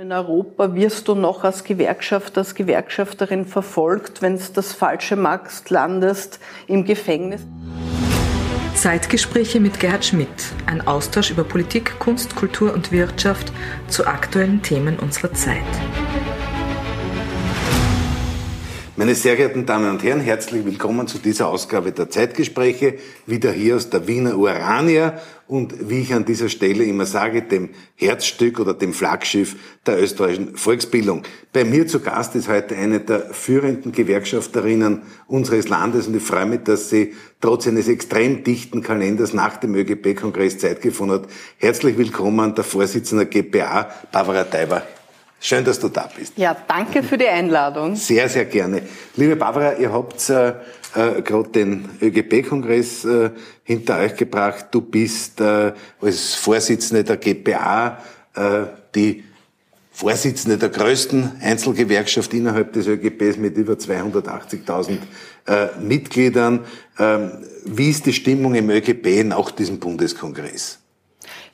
In Europa wirst du noch als Gewerkschafter, als Gewerkschafterin verfolgt, wenn du das falsche machst, landest im Gefängnis. Zeitgespräche mit Gerhard Schmidt. Ein Austausch über Politik, Kunst, Kultur und Wirtschaft zu aktuellen Themen unserer Zeit. Meine sehr geehrten Damen und Herren, herzlich willkommen zu dieser Ausgabe der Zeitgespräche, wieder hier aus der Wiener Urania und wie ich an dieser Stelle immer sage, dem Herzstück oder dem Flaggschiff der österreichischen Volksbildung. Bei mir zu Gast ist heute eine der führenden Gewerkschafterinnen unseres Landes und ich freue mich, dass sie trotz eines extrem dichten Kalenders nach dem ÖGB-Kongress Zeit gefunden hat. Herzlich willkommen der Vorsitzende GPA, Barbara Teiber. Schön, dass du da bist. Ja, danke für die Einladung. Sehr, sehr gerne. Liebe Barbara, ihr habt äh, äh, gerade den ÖGB-Kongress äh, hinter euch gebracht. Du bist äh, als Vorsitzende der GPA äh, die Vorsitzende der größten Einzelgewerkschaft innerhalb des ÖGBs mit über 280.000 äh, Mitgliedern. Ähm, wie ist die Stimmung im ÖGB nach diesem Bundeskongress?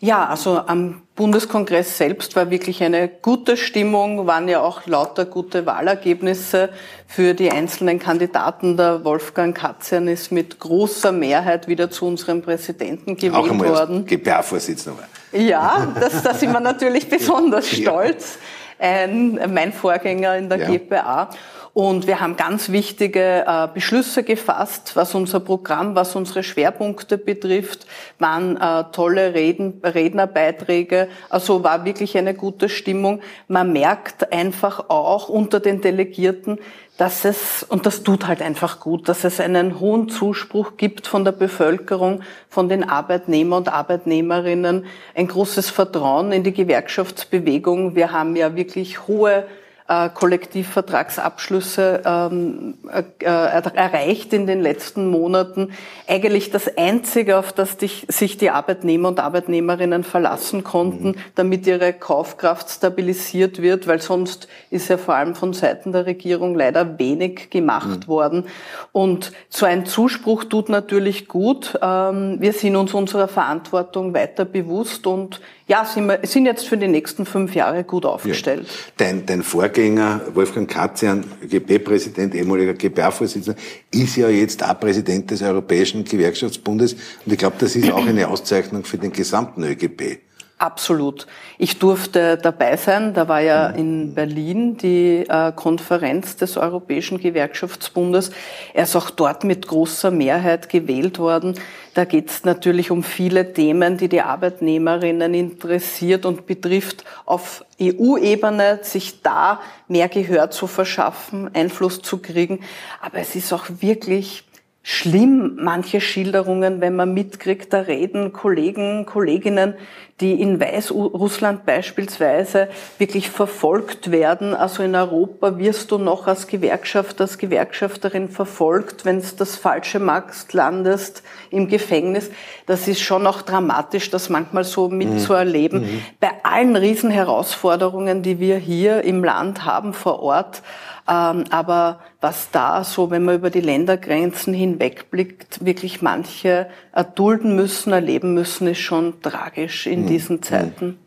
Ja, also am Bundeskongress selbst war wirklich eine gute Stimmung, waren ja auch lauter gute Wahlergebnisse für die einzelnen Kandidaten. Der Wolfgang Katzian ist mit großer Mehrheit wieder zu unserem Präsidenten gewählt auch worden. GPA-Vorsitzender. Ja, das, da sind wir natürlich besonders stolz. Ein, mein Vorgänger in der ja. GPA. Und wir haben ganz wichtige äh, Beschlüsse gefasst, was unser Programm, was unsere Schwerpunkte betrifft, waren äh, tolle Reden, Rednerbeiträge. Also war wirklich eine gute Stimmung. Man merkt einfach auch unter den Delegierten, dass es, und das tut halt einfach gut, dass es einen hohen Zuspruch gibt von der Bevölkerung, von den Arbeitnehmer und Arbeitnehmerinnen, ein großes Vertrauen in die Gewerkschaftsbewegung. Wir haben ja wirklich hohe äh, Kollektivvertragsabschlüsse ähm, äh, äh, erreicht in den letzten Monaten. Eigentlich das Einzige, auf das dich, sich die Arbeitnehmer und Arbeitnehmerinnen verlassen konnten, mhm. damit ihre Kaufkraft stabilisiert wird, weil sonst ist ja vor allem von Seiten der Regierung leider wenig gemacht mhm. worden. Und so ein Zuspruch tut natürlich gut. Ähm, wir sind uns unserer Verantwortung weiter bewusst und ja, sind, wir, sind jetzt für die nächsten fünf Jahre gut aufgestellt. Ja. Dein, dein Vorgänger, Wolfgang Katzian, GP-Präsident, ehemaliger GPA-Vorsitzender, ist ja jetzt auch Präsident des Europäischen Gewerkschaftsbundes. Und ich glaube, das ist auch eine Auszeichnung für den gesamten ÖGB. Absolut. Ich durfte dabei sein. Da war ja in Berlin die äh, Konferenz des Europäischen Gewerkschaftsbundes. Er ist auch dort mit großer Mehrheit gewählt worden. Da geht es natürlich um viele Themen, die die Arbeitnehmerinnen interessiert und betrifft, auf EU-Ebene sich da mehr Gehör zu verschaffen, Einfluss zu kriegen. Aber es ist auch wirklich schlimm, manche Schilderungen, wenn man mitkriegt, da reden Kollegen, Kolleginnen, die in Weißrussland beispielsweise wirklich verfolgt werden. Also in Europa wirst du noch als Gewerkschaft, als Gewerkschafterin verfolgt, wenn du das Falsche machst, landest im Gefängnis. Das ist schon auch dramatisch, das manchmal so mitzuerleben. Mhm. Bei allen Riesenherausforderungen, die wir hier im Land haben vor Ort, ähm, aber was da so, wenn man über die Ländergrenzen hinwegblickt, wirklich manche erdulden müssen, erleben müssen, ist schon tragisch in hm. diesen Zeiten.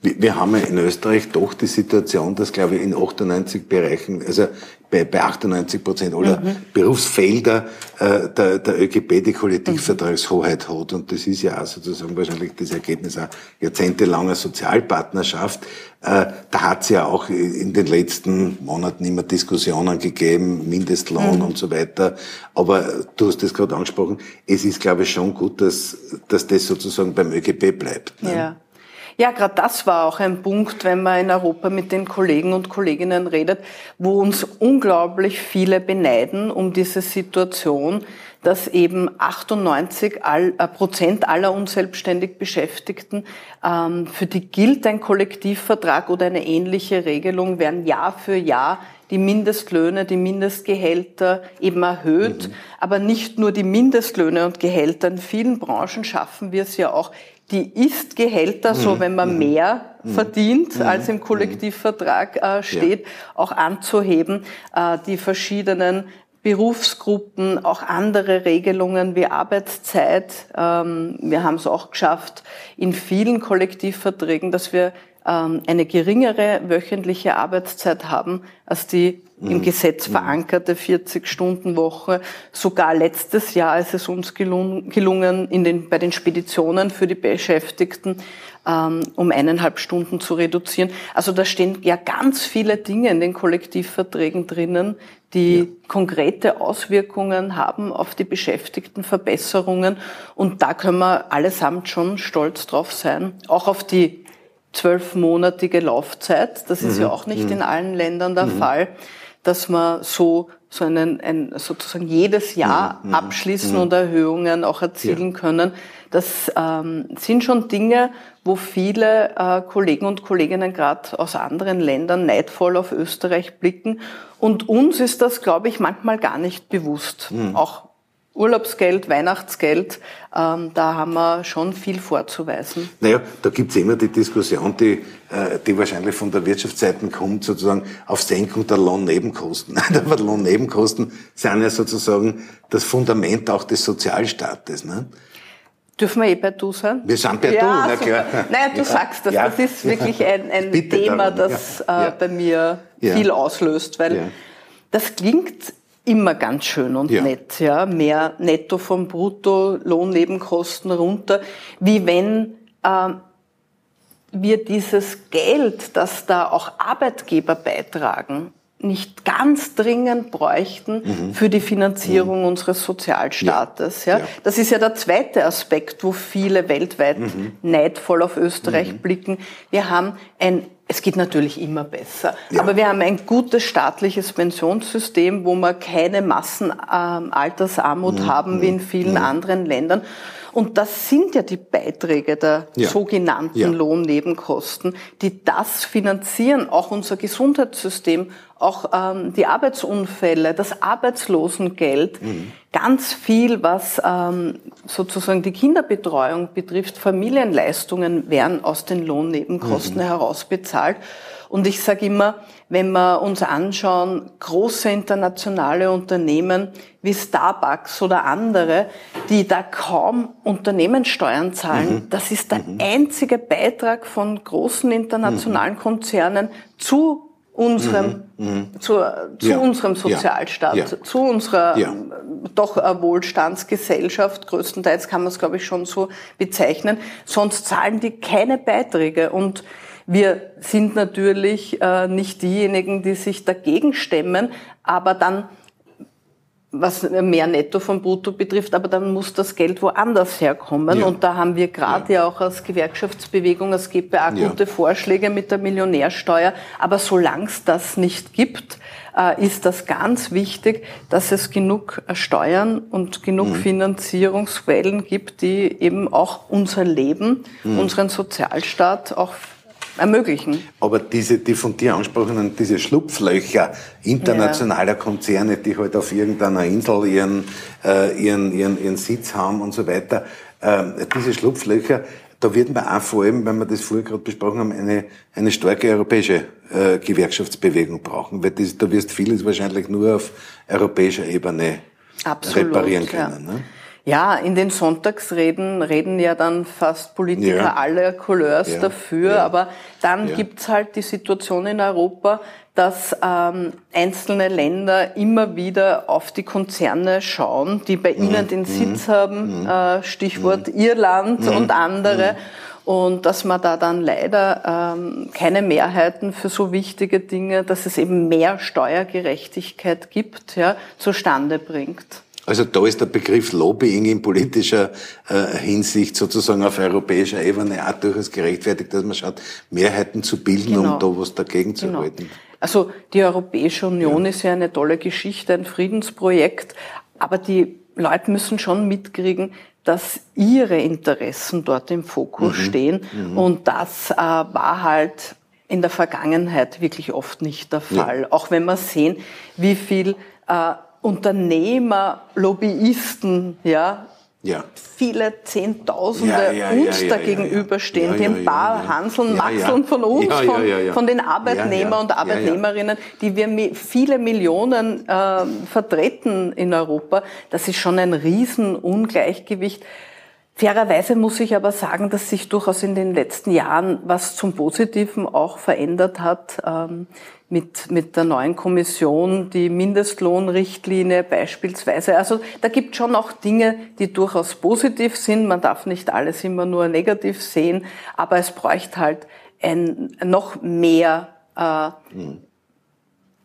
Wir haben ja in Österreich doch die Situation, dass, glaube ich, in 98 Bereichen, also bei, bei 98 Prozent aller mhm. Berufsfelder äh, der, der ÖGB die Kollektivvertragshoheit hat. Und das ist ja auch sozusagen wahrscheinlich das Ergebnis auch jahrzehntelanger Sozialpartnerschaft. Äh, da hat es ja auch in den letzten Monaten immer Diskussionen gegeben, Mindestlohn mhm. und so weiter. Aber du hast das gerade angesprochen, es ist, glaube ich, schon gut, dass, dass das sozusagen beim ÖGB bleibt. Ne? Ja. Ja, gerade das war auch ein Punkt, wenn man in Europa mit den Kollegen und Kolleginnen redet, wo uns unglaublich viele beneiden um diese Situation, dass eben 98 äh, Prozent aller unselbstständig Beschäftigten, ähm, für die gilt ein Kollektivvertrag oder eine ähnliche Regelung, werden Jahr für Jahr die Mindestlöhne, die Mindestgehälter eben erhöht. Mhm. Aber nicht nur die Mindestlöhne und Gehälter. In vielen Branchen schaffen wir es ja auch, die Ist-Gehälter, so mhm. wenn man mhm. mehr mhm. verdient, als im Kollektivvertrag äh, steht, ja. auch anzuheben, äh, die verschiedenen Berufsgruppen, auch andere Regelungen wie Arbeitszeit. Ähm, wir haben es auch geschafft, in vielen Kollektivverträgen, dass wir eine geringere wöchentliche Arbeitszeit haben als die im mhm. Gesetz mhm. verankerte 40-Stunden-Woche. Sogar letztes Jahr ist es uns gelungen, in den, bei den Speditionen für die Beschäftigten ähm, um eineinhalb Stunden zu reduzieren. Also da stehen ja ganz viele Dinge in den Kollektivverträgen drinnen, die ja. konkrete Auswirkungen haben auf die Beschäftigtenverbesserungen. Und da können wir allesamt schon stolz drauf sein. Auch auf die zwölfmonatige Laufzeit. Das ist mhm. ja auch nicht mhm. in allen Ländern der mhm. Fall dass man so, so einen, ein, sozusagen jedes Jahr mhm. mhm. abschließen mhm. und Erhöhungen auch erzielen ja. können. Das ähm, sind schon Dinge, wo viele äh, Kollegen und Kolleginnen gerade aus anderen Ländern neidvoll auf Österreich blicken. Und uns ist das, glaube ich, manchmal gar nicht bewusst. Auch Urlaubsgeld, Weihnachtsgeld, ähm, da haben wir schon viel vorzuweisen. Naja, da gibt's immer die Diskussion, die, äh, die wahrscheinlich von der Wirtschaftsseite kommt, sozusagen auf Senkung der Lohnnebenkosten. Aber Lohnnebenkosten sind ja sozusagen das Fundament auch des Sozialstaates. Ne? Dürfen wir eh bei du sein? Wir sind bei ja, du, na klar. Nein, du ja. sagst das. Ja. Das ist wirklich ein, ein Thema, darum. das äh, bei mir viel auslöst, weil das klingt immer ganz schön und ja. nett, ja. Mehr Netto vom Brutto, Lohnnebenkosten runter, wie wenn äh, wir dieses Geld, das da auch Arbeitgeber beitragen, nicht ganz dringend bräuchten mhm. für die Finanzierung mhm. unseres Sozialstaates. Ja. ja. Das ist ja der zweite Aspekt, wo viele weltweit mhm. neidvoll auf Österreich mhm. blicken. Wir haben ein es geht natürlich immer besser. Ja. Aber wir haben ein gutes staatliches Pensionssystem, wo wir keine Massenaltersarmut ähm, haben wie in vielen mhm. anderen Ländern. Und das sind ja die Beiträge der ja. sogenannten ja. Lohnnebenkosten, die das finanzieren, auch unser Gesundheitssystem, auch ähm, die Arbeitsunfälle, das Arbeitslosengeld, mhm. ganz viel, was ähm, sozusagen die Kinderbetreuung betrifft, Familienleistungen werden aus den Lohnnebenkosten mhm. heraus bezahlt. Und ich sage immer, wenn wir uns anschauen, große internationale Unternehmen wie Starbucks oder andere, die da kaum Unternehmenssteuern zahlen, mhm. das ist der mhm. einzige Beitrag von großen internationalen mhm. Konzernen zu unserem, mhm. mhm. zu, zu ja. unserem Sozialstaat, ja. zu unserer ja. doch Wohlstandsgesellschaft. Größtenteils kann man es, glaube ich, schon so bezeichnen. Sonst zahlen die keine Beiträge. Und wir sind natürlich äh, nicht diejenigen, die sich dagegen stemmen, aber dann was mehr Netto vom Brutto betrifft, aber dann muss das Geld woanders herkommen. Ja. Und da haben wir gerade ja. ja. auch als Gewerkschaftsbewegung, als GPA gute ja. Vorschläge mit der Millionärsteuer. Aber solange es das nicht gibt, äh, ist das ganz wichtig, dass es genug Steuern und genug mhm. Finanzierungsquellen gibt, die eben auch unser Leben, mhm. unseren Sozialstaat auch ermöglichen. Aber diese, die von dir angesprochenen, diese Schlupflöcher internationaler ja. Konzerne, die halt auf irgendeiner Insel ihren, äh, ihren, ihren, ihren Sitz haben und so weiter, äh, diese Schlupflöcher, da wird man auch vor allem, wenn wir das vorher gerade besprochen haben, eine, eine starke europäische äh, Gewerkschaftsbewegung brauchen, weil das, da wirst vieles wahrscheinlich nur auf europäischer Ebene Absolut, reparieren können. Ja. Ne? Ja, in den Sonntagsreden reden ja dann fast Politiker ja. aller Couleurs ja. dafür, ja. aber dann gibt's halt die Situation in Europa, dass ähm, einzelne Länder immer wieder auf die Konzerne schauen, die bei mhm. ihnen den mhm. Sitz haben, mhm. äh, Stichwort mhm. Irland mhm. und andere. Mhm. Und dass man da dann leider ähm, keine Mehrheiten für so wichtige Dinge, dass es eben mehr Steuergerechtigkeit gibt, ja, zustande bringt. Also da ist der Begriff Lobbying in politischer äh, Hinsicht sozusagen auf europäischer Ebene auch durchaus gerechtfertigt, dass man schaut, Mehrheiten zu bilden, genau. um da was dagegen zu genau. halten. Also die Europäische Union ja. ist ja eine tolle Geschichte, ein Friedensprojekt, aber die Leute müssen schon mitkriegen, dass ihre Interessen dort im Fokus mhm. stehen. Mhm. Und das äh, war halt in der Vergangenheit wirklich oft nicht der Fall. Ja. Auch wenn wir sehen, wie viel äh, Unternehmer, Lobbyisten, ja, ja. viele Zehntausende ja, ja, uns ja, da gegenüberstehen, den paar Hanseln, Maxeln von uns, von, von, den Arbeitnehmer und Arbeitnehmerinnen, die wir viele Millionen äh, vertreten in Europa. Das ist schon ein Riesenungleichgewicht Fairerweise muss ich aber sagen, dass sich durchaus in den letzten Jahren was zum Positiven auch verändert hat. Ähm, mit, mit der neuen Kommission, die Mindestlohnrichtlinie beispielsweise. Also da gibt schon auch Dinge, die durchaus positiv sind. Man darf nicht alles immer nur negativ sehen, aber es bräuchte halt ein, noch mehr äh, mhm.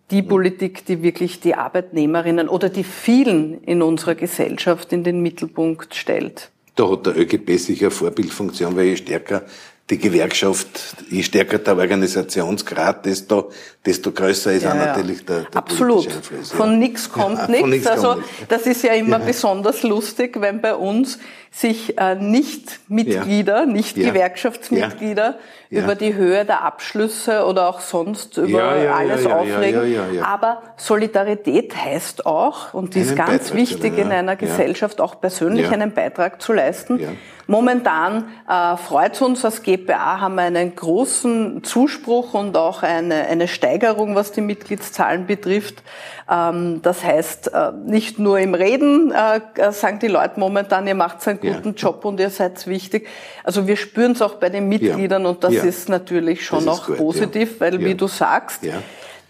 die Politik, die wirklich die Arbeitnehmerinnen oder die vielen in unserer Gesellschaft in den Mittelpunkt stellt. Da hat der ÖGB sicher eine Vorbildfunktion, weil je stärker die Gewerkschaft, je stärker der Organisationsgrad, desto, desto größer ist ja, auch natürlich der, der Absolut. Einfluss. Ja. Von nichts kommt ja, nichts. Also das ist ja immer besonders lustig, wenn bei uns sich äh, nicht Mitglieder, nicht Gewerkschaftsmitglieder über die Höhe der Abschlüsse oder auch sonst über alles aufregen. Aber Solidarität heißt auch, und die ist ganz Beitrag wichtig in einer Gesellschaft, auch persönlich einen Beitrag zu leisten. Momentan äh, freut uns als GPA, haben wir einen großen Zuspruch und auch eine, eine Steigerung, was die Mitgliedszahlen betrifft. Ähm, das heißt, äh, nicht nur im Reden äh, sagen die Leute momentan, ihr macht einen guten ja. Job und ihr seid wichtig. Also wir spüren es auch bei den Mitgliedern ja. und das ja. ist natürlich schon auch positiv, weil wie du sagst,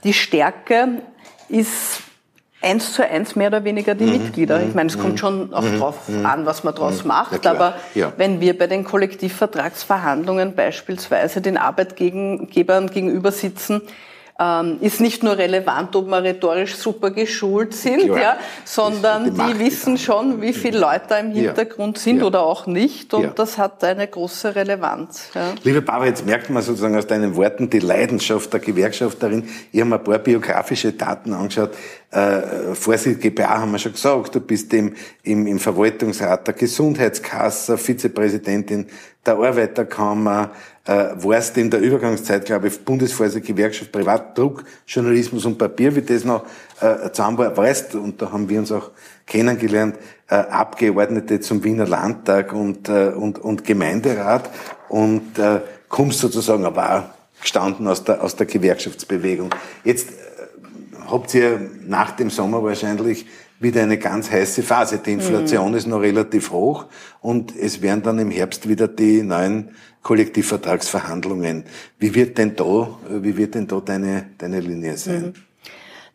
die Stärke ist eins zu eins mehr oder weniger die mhm. Mitglieder. Ich meine, es kommt mhm. schon auch mhm. drauf mhm. an, was man daraus mhm. macht, aber ja. wenn wir bei den Kollektivvertragsverhandlungen beispielsweise den Arbeitgebern gegenüber sitzen, ähm, ist nicht nur relevant, ob wir rhetorisch super geschult sind, ja, ja sondern die, die wissen schon, wie viele Leute da im Hintergrund ja. sind ja. oder auch nicht und das hat eine große Relevanz. Ja. Liebe Barbara, jetzt merkt man sozusagen aus deinen Worten die Leidenschaft der Gewerkschafterin. Ich habe mir ein paar biografische Daten angeschaut. Äh, Vorsitz GPA haben wir schon gesagt, du bist im, im, im Verwaltungsrat der Gesundheitskasse, Vizepräsidentin der Arbeiterkammer, äh, warst in der Übergangszeit, glaube ich, Bundesvorsitzende Gewerkschaft Privatdruck, Journalismus und Papier, wie das noch äh, zusammen war, weißt, und da haben wir uns auch kennengelernt, äh, Abgeordnete zum Wiener Landtag und, äh, und, und Gemeinderat und äh, kommst sozusagen aber auch gestanden aus der, aus der Gewerkschaftsbewegung. Jetzt äh, habt ihr nach dem Sommer wahrscheinlich wieder eine ganz heiße Phase. Die Inflation mhm. ist noch relativ hoch und es werden dann im Herbst wieder die neuen Kollektivvertragsverhandlungen. Wie wird denn da, wie wird denn da deine, deine Linie sein? Mhm.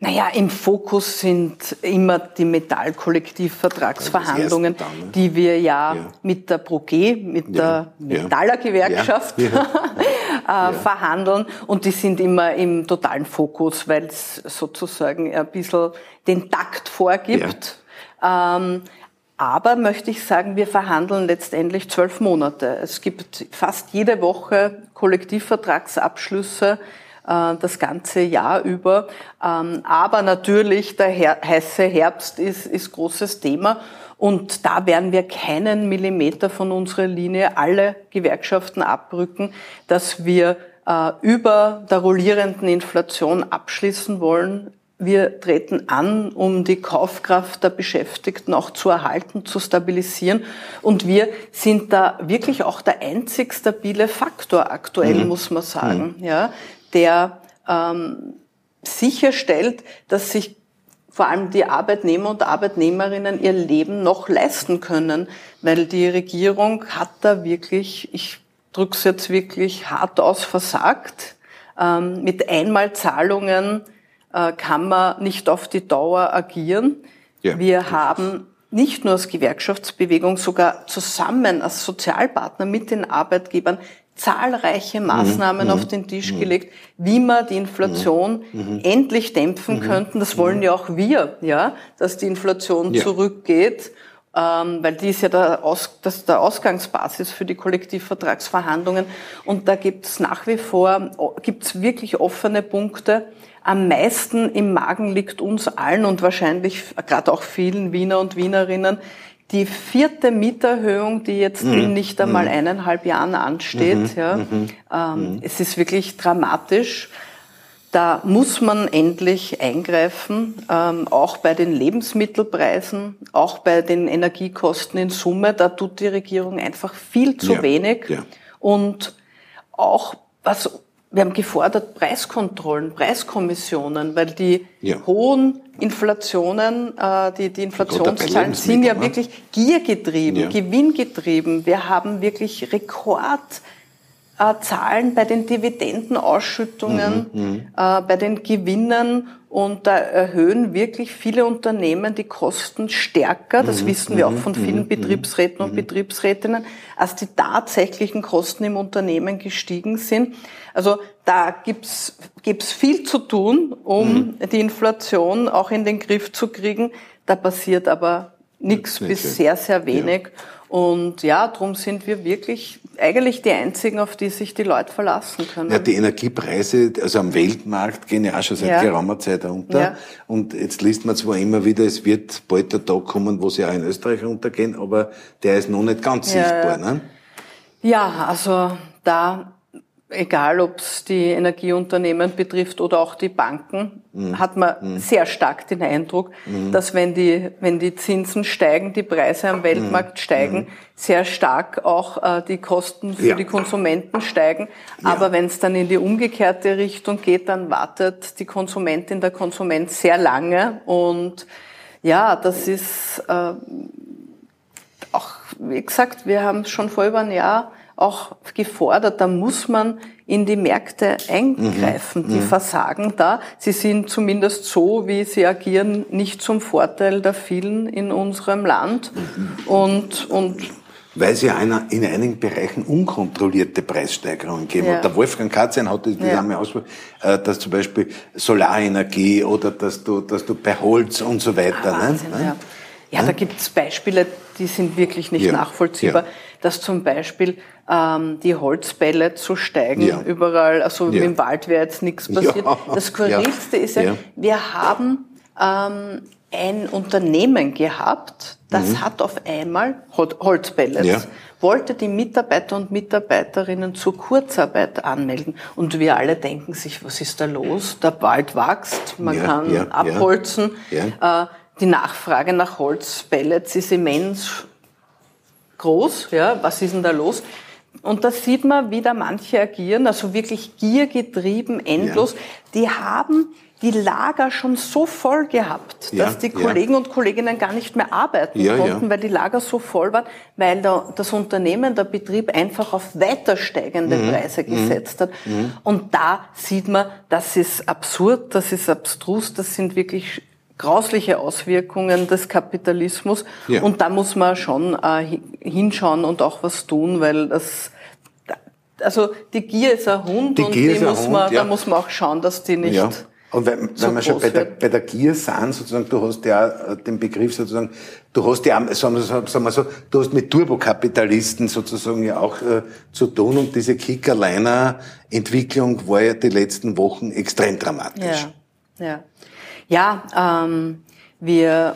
Naja, im Fokus sind immer die Metallkollektivvertragsverhandlungen, dann, ne? die wir ja, ja, mit der ProG, mit ja, der Metallergewerkschaft ja, äh, verhandeln. Und die sind immer im totalen Fokus, weil es sozusagen ein bisschen den Takt vorgibt. Ähm, aber möchte ich sagen, wir verhandeln letztendlich zwölf Monate. Es gibt fast jede Woche Kollektivvertragsabschlüsse äh, das ganze Jahr über. Ähm, aber natürlich der heiße Herbst ist, ist großes Thema. Und da werden wir keinen Millimeter von unserer Linie alle Gewerkschaften abrücken, dass wir äh, über der rollierenden Inflation abschließen wollen. Wir treten an, um die Kaufkraft der Beschäftigten auch zu erhalten, zu stabilisieren. Und wir sind da wirklich auch der einzig stabile Faktor aktuell, mhm. muss man sagen. Mhm. Ja, der ähm, sicherstellt, dass sich vor allem die Arbeitnehmer und Arbeitnehmerinnen ihr Leben noch leisten können, weil die Regierung hat da wirklich, ich drücke es jetzt wirklich hart aus, versagt. Ähm, mit Einmalzahlungen äh, kann man nicht auf die Dauer agieren. Ja, Wir haben nicht nur als Gewerkschaftsbewegung, sogar zusammen als Sozialpartner mit den Arbeitgebern zahlreiche Maßnahmen mhm. auf den Tisch mhm. gelegt, wie man die Inflation mhm. mhm. endlich dämpfen mhm. könnten. Das wollen ja auch wir, ja, dass die Inflation ja. zurückgeht, ähm, weil die ist ja der, Aus, das der Ausgangsbasis für die Kollektivvertragsverhandlungen. Und da gibt es nach wie vor, gibt es wirklich offene Punkte. Am meisten im Magen liegt uns allen und wahrscheinlich gerade auch vielen Wiener und Wienerinnen die vierte Mieterhöhung, die jetzt mhm. in nicht einmal mhm. eineinhalb Jahren ansteht. Mhm. Ja, mhm. ähm, mhm. es ist wirklich dramatisch. Da muss man endlich eingreifen, ähm, auch bei den Lebensmittelpreisen, auch bei den Energiekosten in Summe. Da tut die Regierung einfach viel zu ja. wenig. Ja. Und auch was wir haben gefordert Preiskontrollen, Preiskommissionen, weil die ja. hohen Inflationen, äh, die, die Inflationszahlen sind ja ne? wirklich giergetrieben, ja. gewinngetrieben. Wir haben wirklich Rekord äh, Zahlen bei den Dividendenausschüttungen, mhm, mhm, äh, bei den Gewinnen und da erhöhen wirklich viele Unternehmen die Kosten stärker, das mhm, wissen wir auch von mhm, vielen mhm, Betriebsräten und Betriebsrätinnen, als die tatsächlichen Kosten im Unternehmen gestiegen sind. Also da gibt's gibt's viel zu tun, um die Inflation auch in den Griff zu kriegen. Da passiert aber nichts bis sehr, sehr wenig. Ja. Und ja, darum sind wir wirklich eigentlich die einzigen, auf die sich die Leute verlassen können. Ja, die Energiepreise, also am Weltmarkt, gehen ja auch schon seit ja. geraumer Zeit runter. Ja. Und jetzt liest man zwar immer wieder, es wird bald der Tag kommen, wo sie auch in Österreich runtergehen, aber der ist noch nicht ganz ja. sichtbar. Ne? Ja, also da egal ob es die Energieunternehmen betrifft oder auch die Banken, mhm. hat man mhm. sehr stark den Eindruck, mhm. dass wenn die, wenn die Zinsen steigen, die Preise am Weltmarkt mhm. steigen, mhm. sehr stark auch äh, die Kosten für ja. die Konsumenten steigen. Ja. Aber wenn es dann in die umgekehrte Richtung geht, dann wartet die Konsumentin, der Konsument sehr lange. Und ja, das ist äh, auch, wie gesagt, wir haben schon vor über ein Jahr auch gefordert, da muss man in die Märkte eingreifen. Mhm. Die mhm. versagen da. Sie sind zumindest so, wie sie agieren, nicht zum Vorteil der vielen in unserem Land. Mhm. Und, und weil es ja in einigen Bereichen unkontrollierte Preissteigerungen geben. Ja. Und der Wolfgang Katzen hat das ja. einmal ausgesprochen, äh, dass zum Beispiel Solarenergie oder dass du, dass du bei Holz und so weiter. Ah, Wahnsinn, ne? ja. ja, da gibt es Beispiele, die sind wirklich nicht nachvollziehbar dass zum Beispiel ähm, die Holzbälle zu steigen ja. überall, also ja. im Wald wäre jetzt nichts passiert. Ja. Das Skurrilste ist ja, wir haben ähm, ein Unternehmen gehabt, das mhm. hat auf einmal Holzpellets, ja. wollte die Mitarbeiter und Mitarbeiterinnen zur Kurzarbeit anmelden. Und wir alle denken sich, was ist da los? Der Wald wächst, man ja, kann ja, abholzen. Äh, die Nachfrage nach Holzpellets ist immens groß, ja, was ist denn da los? Und da sieht man, wie da manche agieren, also wirklich giergetrieben, endlos. Ja. Die haben die Lager schon so voll gehabt, ja, dass die Kollegen ja. und Kolleginnen gar nicht mehr arbeiten ja, konnten, weil die Lager so voll waren, weil da, das Unternehmen, der Betrieb einfach auf weiter steigende mhm. Preise mhm. gesetzt hat. Mhm. Und da sieht man, das ist absurd, das ist abstrus, das sind wirklich grausliche Auswirkungen des Kapitalismus. Ja. Und da muss man schon äh, hinschauen und auch was tun, weil das also die Gier ist ein Hund die und Gier die muss Hund, man, ja. da muss man auch schauen, dass die nicht. Ja. Und wenn, so wenn wir schon bei der, bei der Gier sind, sozusagen, du hast ja äh, den Begriff sozusagen, du hast ja, sagen wir, sagen wir so, du hast mit Turbokapitalisten sozusagen ja auch äh, zu tun und diese Kickerliner-Entwicklung war ja die letzten Wochen extrem dramatisch. Ja, ja. Ja, ähm, wir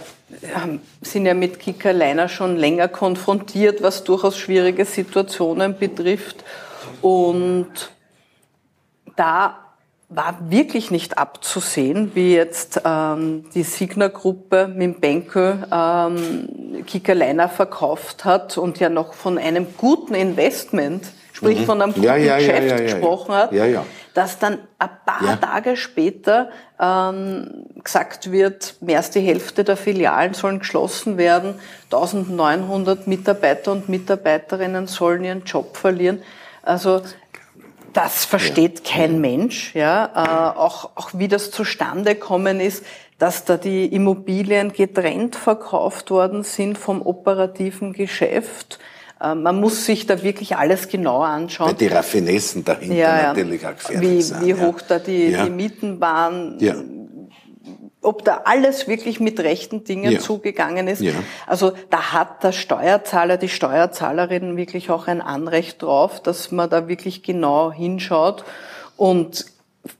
sind ja mit Kika Leiner schon länger konfrontiert, was durchaus schwierige Situationen betrifft. Und da war wirklich nicht abzusehen, wie jetzt ähm, die Signa-Gruppe mit Benko ähm, Kika Leiner verkauft hat und ja noch von einem guten Investment, sprich mhm. von einem guten ja, ja, Geschäft ja, gesprochen hat. Ja, ja dass dann ein paar ja. Tage später ähm, gesagt wird, mehr als die Hälfte der Filialen sollen geschlossen werden, 1900 Mitarbeiter und Mitarbeiterinnen sollen ihren Job verlieren. Also das versteht ja. kein Mensch. Ja, äh, auch, auch wie das zustande kommen ist, dass da die Immobilien getrennt verkauft worden sind vom operativen Geschäft. Äh, man muss sich da wirklich alles genauer anschauen. Weil die Raffinessen dahinter ja, ja. natürlich auch gefährlich wie, sind. Wie hoch da die, die Mieten waren. Ja. Ob da alles wirklich mit rechten Dingen zugegangen ist. Also da hat der Steuerzahler, die Steuerzahlerin wirklich auch ein Anrecht drauf, dass man da wirklich genau hinschaut. Und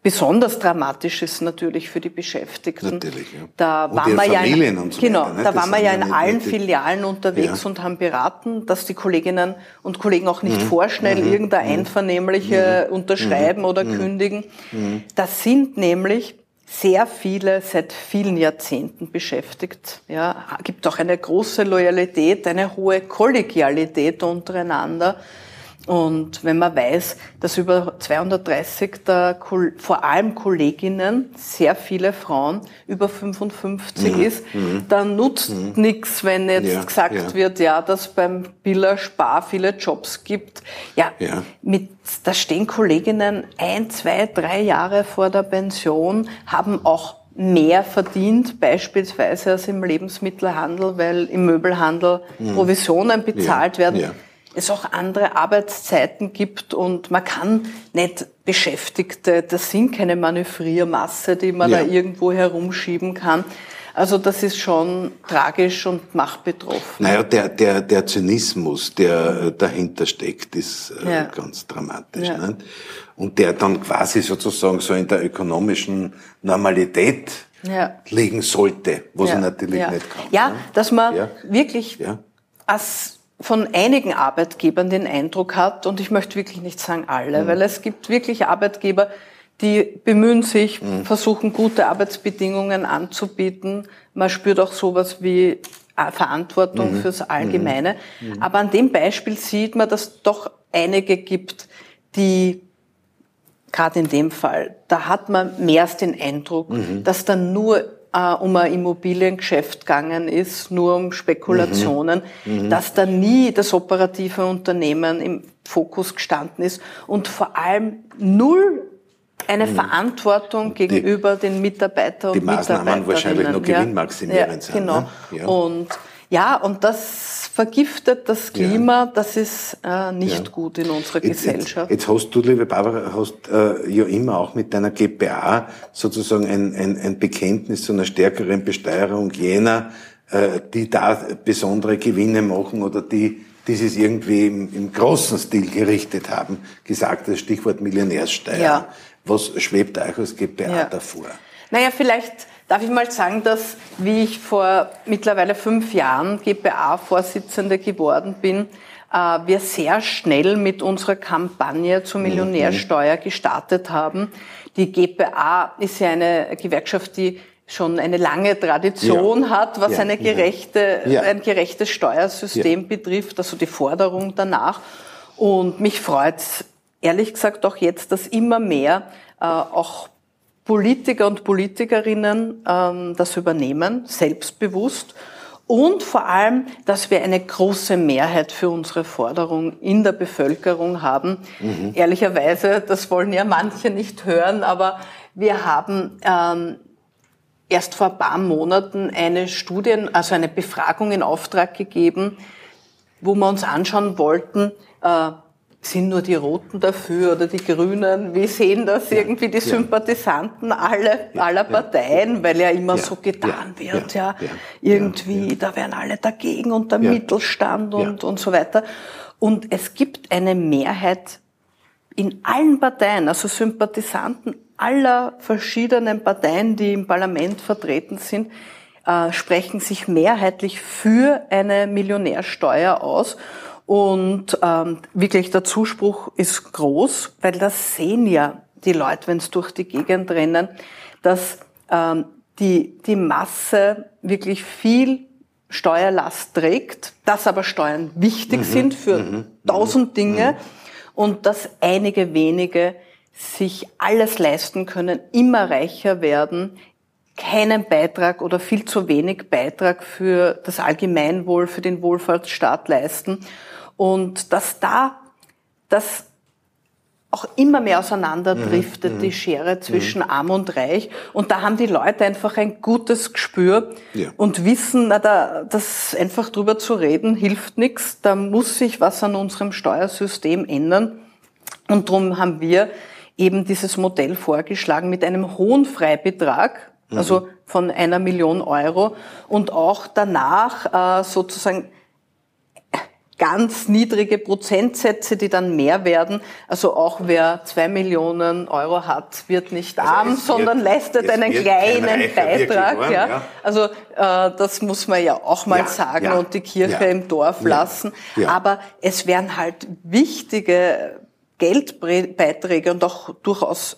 Besonders dramatisch ist natürlich für die Beschäftigten. Natürlich, ja. Da und waren wir ja in, so genau, weiter, ne? da waren wir ja in allen Filialen unterwegs ja. und haben beraten, dass die Kolleginnen und Kollegen auch nicht mhm. vorschnell mhm. irgendein mhm. einvernehmliche mhm. unterschreiben mhm. oder mhm. kündigen. Das sind nämlich sehr viele seit vielen Jahrzehnten beschäftigt. Ja, gibt auch eine große Loyalität, eine hohe Kollegialität untereinander. Und wenn man weiß, dass über 230 der, vor allem Kolleginnen, sehr viele Frauen über 55 mhm. ist, mhm. dann nutzt mhm. nichts, wenn jetzt ja, gesagt ja. wird, ja, dass beim Biller Spar viele Jobs gibt. Ja, ja, mit, da stehen Kolleginnen ein, zwei, drei Jahre vor der Pension, haben auch mehr verdient, beispielsweise als im Lebensmittelhandel, weil im Möbelhandel mhm. Provisionen bezahlt werden es auch andere Arbeitszeiten gibt und man kann nicht Beschäftigte, das sind keine Manövriermasse, die man ja. da irgendwo herumschieben kann. Also das ist schon tragisch und macht betroffen. Naja, der, der, der Zynismus, der dahinter steckt, ist äh, ja. ganz dramatisch. Ja. Ne? Und der dann quasi sozusagen so in der ökonomischen Normalität ja. liegen sollte, was er natürlich nicht kann. Ja, ne? dass man wirklich als von einigen Arbeitgebern den Eindruck hat, und ich möchte wirklich nicht sagen alle, mhm. weil es gibt wirklich Arbeitgeber, die bemühen sich, mhm. versuchen gute Arbeitsbedingungen anzubieten. Man spürt auch sowas wie äh, Verantwortung mhm. fürs Allgemeine. Mhm. mhm. Aber an dem Beispiel sieht man, dass es doch einige gibt, die gerade in dem Fall, da hat man mehr als den Eindruck, mhm. dass dann nur äh, um ein Immobiliengeschäft gegangen ist, nur um Spekulationen, mhm. mhm. dass da nie das operative Unternehmen im Fokus gestanden ist und vor allem null eine mhm. Verantwortung gegenüber die, den Mitarbeitern und Mitarbeiterinnen. Die Maßnahmen wahrscheinlich noch gewinnmaximierend ja, genau. Ne? Ja. Und ja, und das vergiftet das Klima, ja. das ist äh, nicht ja. gut in unserer Gesellschaft. Jetzt, jetzt, hast du, liebe Barbara, hast äh, ja immer auch mit deiner GPA sozusagen ein, ein, ein Bekenntnis zu einer stärkeren Besteuerung jener, äh, die da besondere Gewinne machen oder die die es irgendwie im, im großen Stil gerichtet haben, gesagt, das Stichwort Millionärssteuer. Ja. Was schwebt euch als GPA ja. davor? Naja, vielleicht Darf ich mal sagen, dass, wie ich vor mittlerweile fünf Jahren GPA-Vorsitzende geworden bin, äh, wir sehr schnell mit unserer Kampagne zur mhm. Millionärsteuer gestartet haben. Die GPA ist ja eine Gewerkschaft, die schon eine lange Tradition ja. hat, was ja. eine gerechte, ja. ein gerechtes Steuersystem betrifft, also die Forderung danach. Und mich freut ehrlich gesagt auch jetzt, dass immer mehr äh, auch Politiker und Politikerinnen ähm, das übernehmen, selbstbewusst. Und vor allem, dass wir eine große Mehrheit für unsere Forderung in der Bevölkerung haben. Mhm. Ehrlicherweise, das wollen ja manche nicht hören, aber wir haben ähm, erst vor ein paar Monaten eine Studien, also eine Befragung in Auftrag gegeben, wo wir uns anschauen wollten, äh, sind nur die Roten dafür oder die Grünen? Wie sehen das irgendwie die Sympathisanten alle, aller Parteien? Weil ja immer so getan wird, ja, irgendwie, da wären alle dagegen und der Mittelstand und, und so weiter. Und es gibt eine Mehrheit in allen Parteien, also Sympathisanten aller verschiedenen Parteien, die im Parlament vertreten sind, äh, sprechen sich mehrheitlich für eine Millionärsteuer aus. Und ähm, wirklich der Zuspruch ist groß, weil das sehen ja die Leute, wenn es durch die Gegend rennen, dass ähm, die, die Masse wirklich viel Steuerlast trägt, dass aber Steuern wichtig mhm, sind für mhm, mhm. Tausend Dinge mhm. und dass einige wenige sich alles leisten können, immer reicher werden, keinen Beitrag oder viel zu wenig Beitrag für das Allgemeinwohl, für den Wohlfahrtsstaat leisten und dass da das auch immer mehr auseinanderdriftet, mhm, die Schere zwischen mhm. Arm und Reich. Und da haben die Leute einfach ein gutes Gespür ja. und wissen, na, da, das einfach drüber zu reden hilft nichts. Da muss sich was an unserem Steuersystem ändern. Und darum haben wir eben dieses Modell vorgeschlagen mit einem hohen Freibetrag, mhm. also von einer Million Euro und auch danach äh, sozusagen ganz niedrige Prozentsätze, die dann mehr werden. Also auch wer zwei Millionen Euro hat, wird nicht also arm, sondern leistet einen kleinen Beitrag. Arm, ja. ja. Also äh, das muss man ja auch mal ja, sagen ja, und die Kirche im Dorf lassen. Aber es werden halt wichtige Geldbeiträge und auch durchaus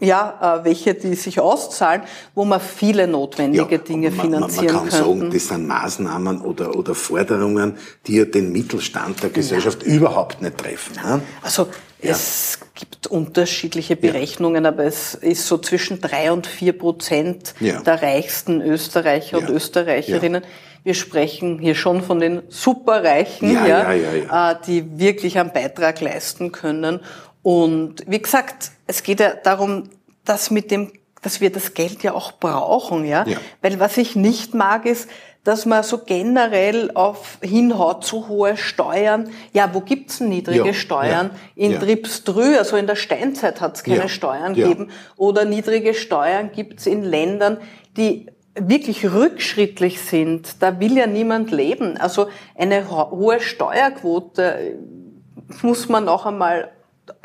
ja, äh, welche, die sich auszahlen, wo man viele notwendige ja, Dinge man, finanzieren Man, man kann sagen, das sind Maßnahmen oder, oder Forderungen, die ja den Mittelstand der Gesellschaft ja. überhaupt nicht treffen. Ne? Also ja. es gibt unterschiedliche Berechnungen, aber es ist so zwischen drei und vier Prozent der reichsten Österreicher und Österreicherinnen. Wir sprechen hier schon von den Superreichen, ja, Äh, die wirklich einen Beitrag leisten können. Und wie gesagt, es geht ja darum, dass mit dem, dass wir das Geld ja auch brauchen, ja. ja. Weil was ich nicht mag, ist, dass man so generell auf hinhaut, zu hohe Steuern. Ja, wo gibt's denn niedrige ja, Steuern? Ja, in ja. Tripstrü, also in der Steinzeit hat's keine Steuern gegeben. Oder niedrige Steuern gibt's in Ländern, die wirklich rückschrittlich sind. Da will ja niemand leben. Also eine hohe Steuerquote muss man auch einmal.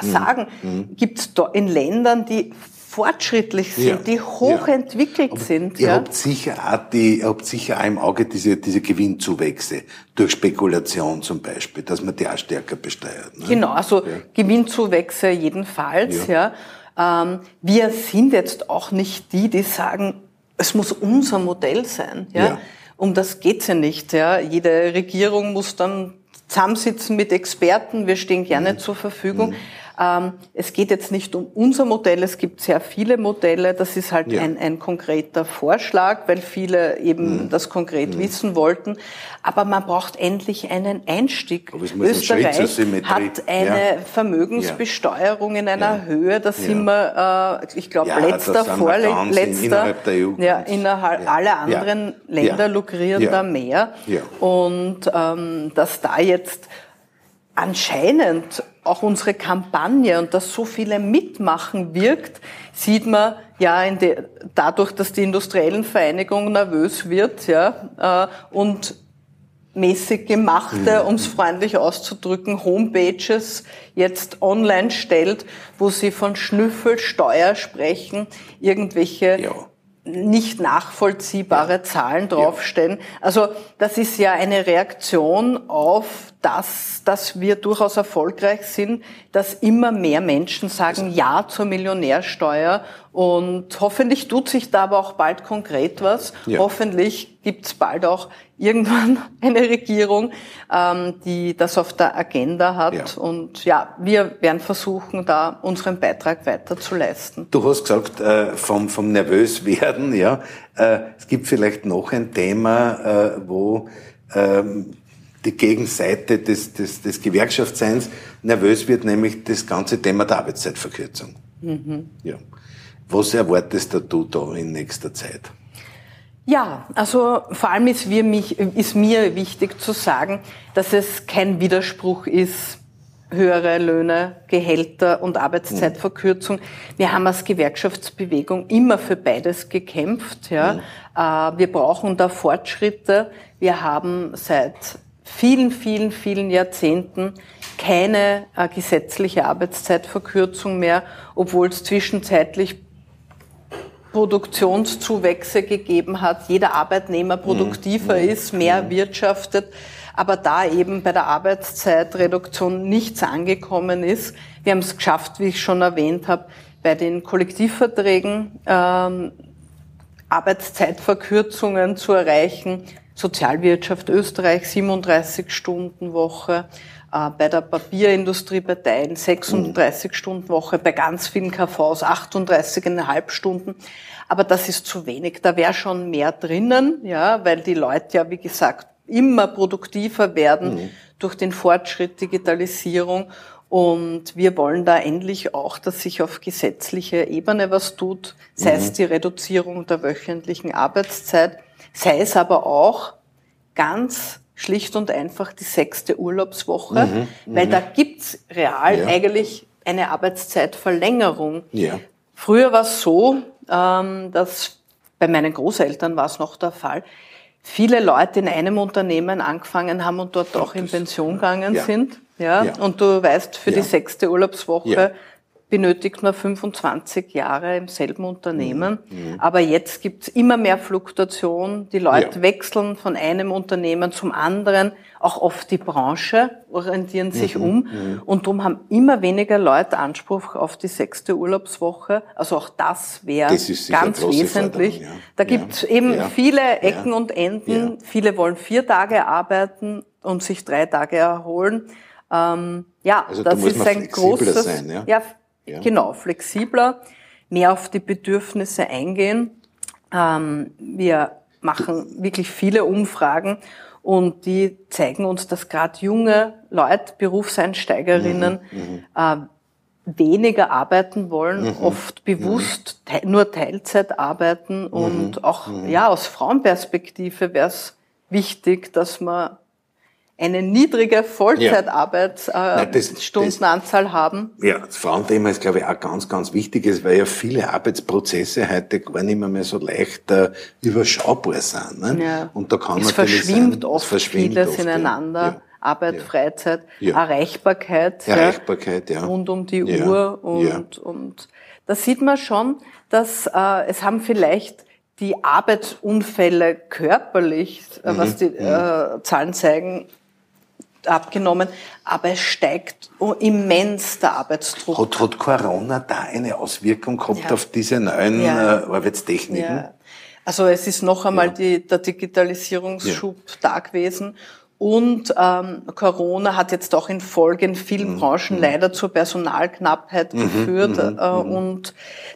Sagen, mhm. gibt es da in Ländern, die fortschrittlich sind, ja. die hochentwickelt ja. sind. Ihr ja. habt sicher auch die, ihr habt sicher auch im Auge diese, diese Gewinnzuwächse durch Spekulation zum Beispiel, dass man die auch stärker besteuert. Ne? Genau, also. Gewinnzuwächse jedenfalls, ja. Ähm, wir sind jetzt auch nicht die, die sagen, es muss unser Modell sein, ja. Um das geht's ja nicht, ja. Jede Regierung muss dann zusammensitzen mit Experten. Wir stehen gerne mhm. zur Verfügung. Mhm. Ähm, es geht jetzt nicht um unser Modell, es gibt sehr viele Modelle. Das ist halt ja. ein, ein konkreter Vorschlag, weil viele eben mhm. das konkret mhm. wissen wollten. Aber man braucht endlich einen Einstieg. Österreich hat eine ja. Vermögensbesteuerung in einer ja. Höhe, da sind wir, äh, ich glaube, letzter, vorletzter. EU. Ja, innerhalb alle anderen Länder lukrieren da mehr. Und ähm, dass da jetzt anscheinend auch unsere Kampagne und dass so viele mitmachen wirkt, sieht man ja de, dadurch, dass die industriellen Vereinigung nervös wird, ja, äh, und mäßig gemachte, mhm. um es freundlich auszudrücken, Homepages jetzt online stellt, wo sie von Schnüffelsteuer sprechen, irgendwelche ja nicht nachvollziehbare Zahlen draufstellen. Also das ist ja eine Reaktion auf das, dass wir durchaus erfolgreich sind, dass immer mehr Menschen sagen Ja zur Millionärsteuer und hoffentlich tut sich da aber auch bald konkret was. Ja. Hoffentlich gibt es bald auch irgendwann eine Regierung, ähm, die das auf der Agenda hat. Ja. Und ja, wir werden versuchen, da unseren Beitrag weiter zu leisten. Du hast gesagt, äh, vom, vom nervös werden, ja. Äh, es gibt vielleicht noch ein Thema, äh, wo ähm, die Gegenseite des, des, des Gewerkschaftsseins nervös wird, nämlich das ganze Thema der Arbeitszeitverkürzung. Mhm. Ja. Was erwartest du da in nächster Zeit? Ja, also vor allem ist, mich, ist mir wichtig zu sagen, dass es kein Widerspruch ist, höhere Löhne, Gehälter und Arbeitszeitverkürzung. Wir haben als Gewerkschaftsbewegung immer für beides gekämpft. Ja. Mhm. Wir brauchen da Fortschritte. Wir haben seit vielen, vielen, vielen Jahrzehnten keine äh, gesetzliche Arbeitszeitverkürzung mehr, obwohl es zwischenzeitlich Produktionszuwächse gegeben hat, jeder Arbeitnehmer produktiver mhm. ist, mehr mhm. wirtschaftet, aber da eben bei der Arbeitszeitreduktion nichts angekommen ist. Wir haben es geschafft, wie ich schon erwähnt habe, bei den Kollektivverträgen ähm, Arbeitszeitverkürzungen zu erreichen, Sozialwirtschaft Österreich 37 Stunden Woche, äh, bei der Papierindustrie bei Teilen 36 mhm. Stunden Woche, bei ganz vielen KVs 38,5 Stunden. Aber das ist zu wenig. Da wäre schon mehr drinnen, ja, weil die Leute ja, wie gesagt, immer produktiver werden mhm. durch den Fortschritt Digitalisierung. Und wir wollen da endlich auch, dass sich auf gesetzlicher Ebene was tut, sei mhm. es die Reduzierung der wöchentlichen Arbeitszeit, sei es aber auch ganz schlicht und einfach die sechste Urlaubswoche, mhm, weil mhm. da gibt's real ja. eigentlich eine Arbeitszeitverlängerung. Ja. Früher war es so, ähm, dass bei meinen Großeltern war es noch der Fall, viele Leute in einem Unternehmen angefangen haben und dort auch in Pension gegangen ja. sind. Ja? ja? Und du weißt, für die sechste Urlaubswoche benötigt man 25 Jahre im selben Unternehmen. Mhm. mhm. Aber jetzt gibt's immer mehr Fluktuation. Die Leute ja. wechseln von einem Unternehmen zum anderen. Auch oft die Branche orientieren sich mhm. um. Mhm. Und darum haben immer weniger Leute Anspruch auf die sechste Urlaubswoche. Also auch das wäre ganz wesentlich. Ja. Da gibt's eben viele Ecken und Enden. Viele wollen vier Tage arbeiten und sich drei Tage erholen. Ähm, ja, also das da ist ein großes, sein, ja? ja? Ja, genau, flexibler, mehr auf die Bedürfnisse eingehen. Ähm, wir machen wirklich viele Umfragen und die zeigen uns, dass gerade junge Leute, Berufseinsteigerinnen, mhm, mhm. äh, weniger arbeiten wollen, mhm, oft bewusst mhm. te nur Teilzeit arbeiten mhm, und auch mhm. ja aus Frauenperspektive wäre es wichtig, dass man eine niedrige Vollzeitarbeitsstundenanzahl äh, haben. Ja, das Frauenthema ist, glaube ich, auch ganz, ganz wichtig, ist, weil ja viele Arbeitsprozesse heute gar nicht mehr, mehr so leicht äh, überschaubar sind. Ne? Ja. Und da kann es verschwimmt sein, oft es verschwimmt vieles oft, ineinander. Ja. Arbeit, ja. Freizeit, Erreichbarkeit, Erreichbarkeit ja. rund um die Uhr und, und da sieht man schon, dass äh, es haben vielleicht die Arbeitsunfälle körperlich, äh, was mhm. die äh, Zahlen zeigen, abgenommen, aber es steigt immens der Arbeitsdruck. Hat, hat Corona da eine Auswirkung gehabt ja. auf diese neuen ja. äh, Arbeitstechniken? Ja. Also es ist noch einmal die, der Digitalisierungsschub da gewesen. Und ähm, Corona hat jetzt auch in Folge in vielen mhm. Branchen mhm. leider zur Personalknappheit mhm. geführt. Mhm. Äh, mhm. und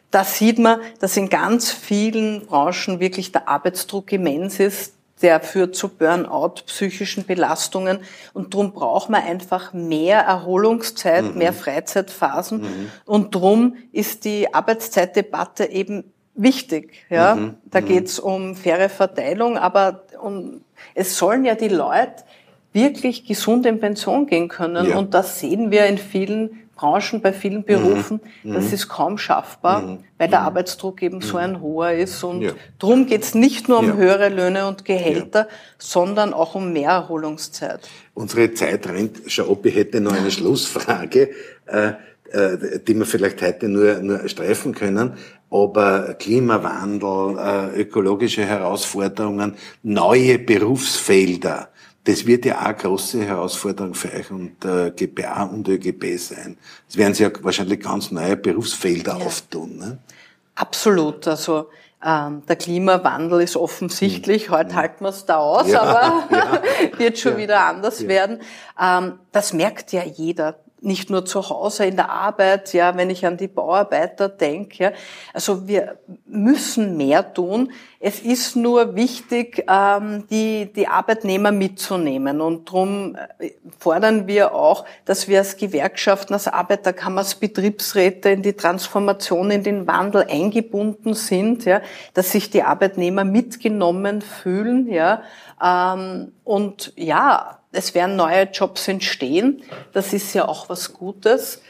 da sieht man, dass in ganz vielen Branchen wirklich der Arbeitsdruck immens ist der führt zu Burnout, psychischen Belastungen. Und darum braucht man einfach mehr Erholungszeit, mhm. mehr Freizeitphasen. Mhm. Und darum ist die Arbeitszeitdebatte eben wichtig. Ja? Mhm. Da mhm. geht's um faire Verteilung, aber um, es sollen ja die Leute wirklich gesund in Pension gehen können. Ja. Und das sehen wir in vielen Branchen, bei vielen Berufen, mhm. das mhm. ist kaum schaffbar, mhm. weil der mhm. Arbeitsdruck eben so ein hoher ist. Und ja. darum geht es nicht nur um ja. höhere Löhne und Gehälter, ja. sondern auch um mehr Erholungszeit. Unsere Zeit rennt. Ich hätte noch eine Schlussfrage, äh, äh, die wir vielleicht heute nur, nur streifen können. Aber Klimawandel, äh, ökologische Herausforderungen, neue Berufsfelder, das wird ja auch eine große Herausforderung für euch und äh, GPA und ÖGB sein. Es werden sich ja wahrscheinlich ganz neue Berufsfelder ja. auftun. Ne? Absolut. Also ähm, der Klimawandel ist offensichtlich, hm. heute hm. halten wir es da aus, ja, aber ja, wird schon wieder anders werden. Ähm, das merkt ja jeder nicht nur zu Hause in der Arbeit, ja, wenn ich an die Bauarbeiter denke. Ja. Also wir müssen mehr tun. Es ist nur wichtig, ähm, die, die Arbeitnehmer mitzunehmen. Und darum äh, fordern wir auch, dass wir als Gewerkschaften, als Arbeiterkammer, als Betriebsräte in die Transformation, in den Wandel eingebunden sind, ja, dass sich die Arbeitnehmer mitgenommen fühlen. Ja. Ähm, und ja, es werden neue Jobs entstehen. Das ist ja auch was Gutes.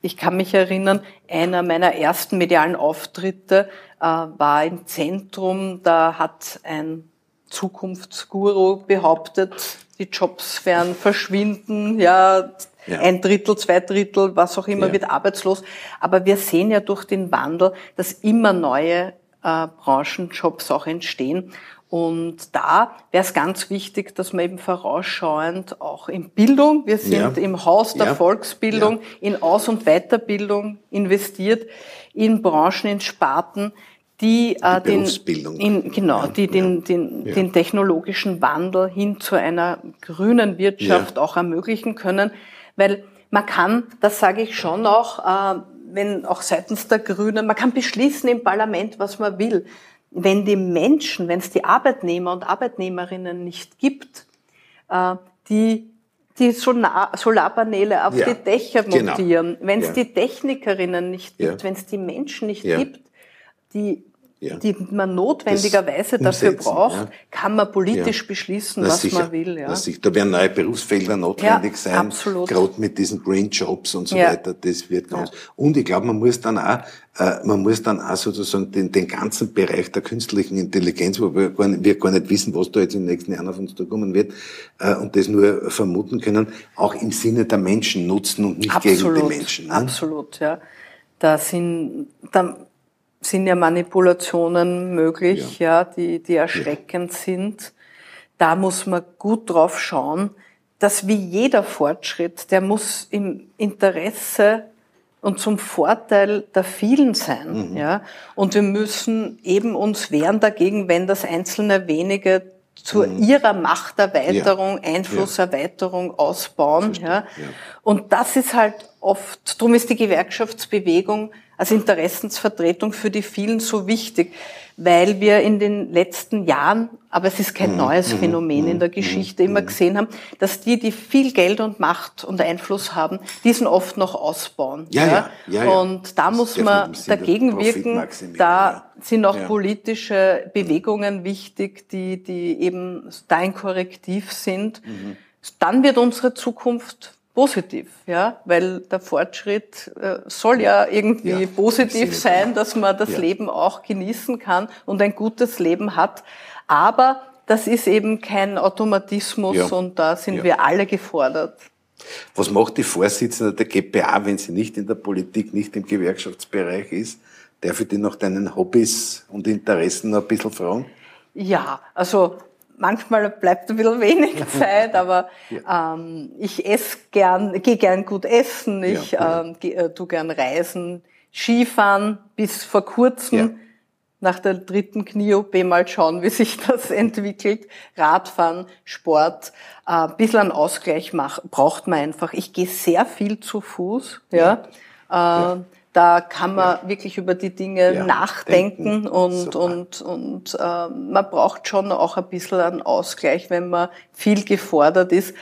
Ich kann mich erinnern, einer meiner ersten medialen Auftritte äh, war im Zentrum. Da hat ein Zukunftsguru behauptet, die Jobs werden verschwinden, ja, ja. ein Drittel, zwei Drittel, was auch immer ja. wird arbeitslos. Aber wir sehen ja durch den Wandel, dass immer neue äh, Branchenjobs auch entstehen. Und da wäre es ganz wichtig, dass man eben vorausschauend auch in Bildung, wir sind ja. im Haus der ja. Volksbildung, ja. in Aus- und Weiterbildung investiert, in Branchen, in Sparten, die, die äh, den, in, genau, die den, den, den technologischen Wandel hin zu einer grünen Wirtschaft auch ermöglichen können, weil man kann, das sage ich schon auch, äh, wenn auch seitens der Grünen, man kann beschließen im Parlament, was man will wenn die Menschen, wenn es die Arbeitnehmer und Arbeitnehmerinnen nicht gibt, äh, die die Solarpaneele auf ja, die Dächer genau. montieren, genau. wenn es ja. die Technikerinnen nicht gibt, ja. wenn es die Menschen nicht gibt, die ja. die man notwendigerweise dafür braucht, ja. kann man politisch ja. beschließen, was sicher, man will. Ja. Sicher, da werden neue Berufsfelder notwendig sein, absolut. gerade mit diesen Green Jobs und so weiter. Das wird ganz. Und ich glaube, man muss dann auch, äh, man muss dann auch sozusagen den, den ganzen Bereich der künstlichen Intelligenz, wo wir gar, nicht, wir gar nicht wissen, was da jetzt in den nächsten Jahren auf uns zukommen wird, äh, und das nur vermuten können, auch im Sinne der Menschen nutzen und nicht absolut, gegen die Menschen. Ne? Absolut, ja da sind, da sind ja Manipulationen möglich, ja, ja die, die erschreckend ja. sind. Da muss man gut drauf schauen, dass wie jeder Fortschritt, der muss im Interesse und zum Vorteil der vielen sein, mhm. ja. Und wir müssen eben uns wehren dagegen, wenn das einzelne wenige zu mhm. ihrer Machterweiterung, ja. Einflusserweiterung ausbauen, ja. ja. Und das ist halt oft, darum ist die Gewerkschaftsbewegung als Interessensvertretung für die vielen so wichtig, weil wir in den letzten Jahren, aber es ist kein mhm. neues mhm. Phänomen in der mhm. Geschichte, immer gesehen haben, dass die, die viel Geld und Macht und Einfluss haben, diesen oft noch ausbauen. Ja, ja. ja, ja. Und da das muss man dagegen wirken. Da sind auch politische Bewegungen wichtig, die, die eben da ein Korrektiv sind. Mhm. Dann wird unsere Zukunft positiv, ja, weil der Fortschritt äh, soll ja irgendwie ja, positiv sein, dass man das ja. Leben auch genießen kann und ein gutes Leben hat. Aber das ist eben kein Automatismus ja. und da sind wir alle gefordert. Was macht die Vorsitzende der GPA, wenn sie nicht in der Politik, nicht im Gewerkschaftsbereich ist? Darf ich dich nach deinen Hobbys und Interessen noch ein bisschen fragen? Ja, also manchmal bleibt ein bisschen wenig Zeit, aber ja. ähm, ich esse gern, gehe gern gut essen, ich ja, ähm, geh, äh, tu gern reisen, Skifahren bis vor kurzem. Ja. Nach der dritten Knie-OP mal schauen, wie sich das entwickelt. Radfahren, Sport, äh, ein bisschen einen Ausgleich mach, braucht man einfach. Ich gehe sehr viel zu Fuß, ja. Äh, da kann man ja. wirklich über die Dinge ja, nachdenken denken. und, und, und äh, man braucht schon auch ein bisschen einen Ausgleich, wenn man viel gefordert ist.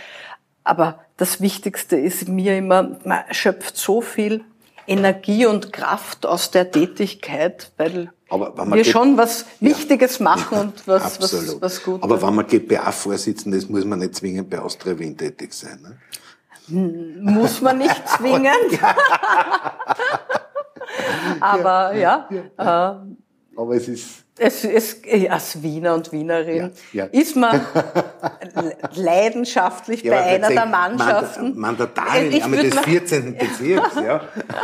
Aber das Wichtigste ist mir immer, man schöpft so viel Energie und Kraft aus der Tätigkeit, weil wir schon was Wichtiges ja, machen ja, und was, was, was gut Aber wenn man GPA-Vorsitzender ist, muss man nicht zwingend bei Austria Wien tätig sein. Ne? Muss man nicht zwingend. Aber ja. ja. Äh, aber es ist. Es ist, als Wiener und Wienerin ja, ja. ist man leidenschaftlich ja, bei einer der Mannschaften. Mandatarin ich des 14. Bezirks, ja.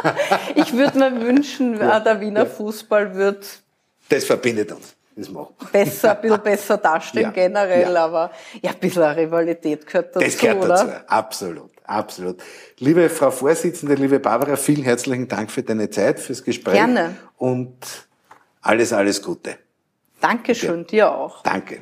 ich würde mir wünschen, der Wiener Fußball wird. Das verbindet uns. Das besser, ein bisschen besser dastehen generell, aber ja, ein bisschen Rivalität gehört dazu, Das gehört dazu, oder? absolut. Absolut. Liebe Frau Vorsitzende, liebe Barbara, vielen herzlichen Dank für deine Zeit, fürs Gespräch. Gerne. Und alles, alles Gute. Dankeschön, ja. dir auch. Danke.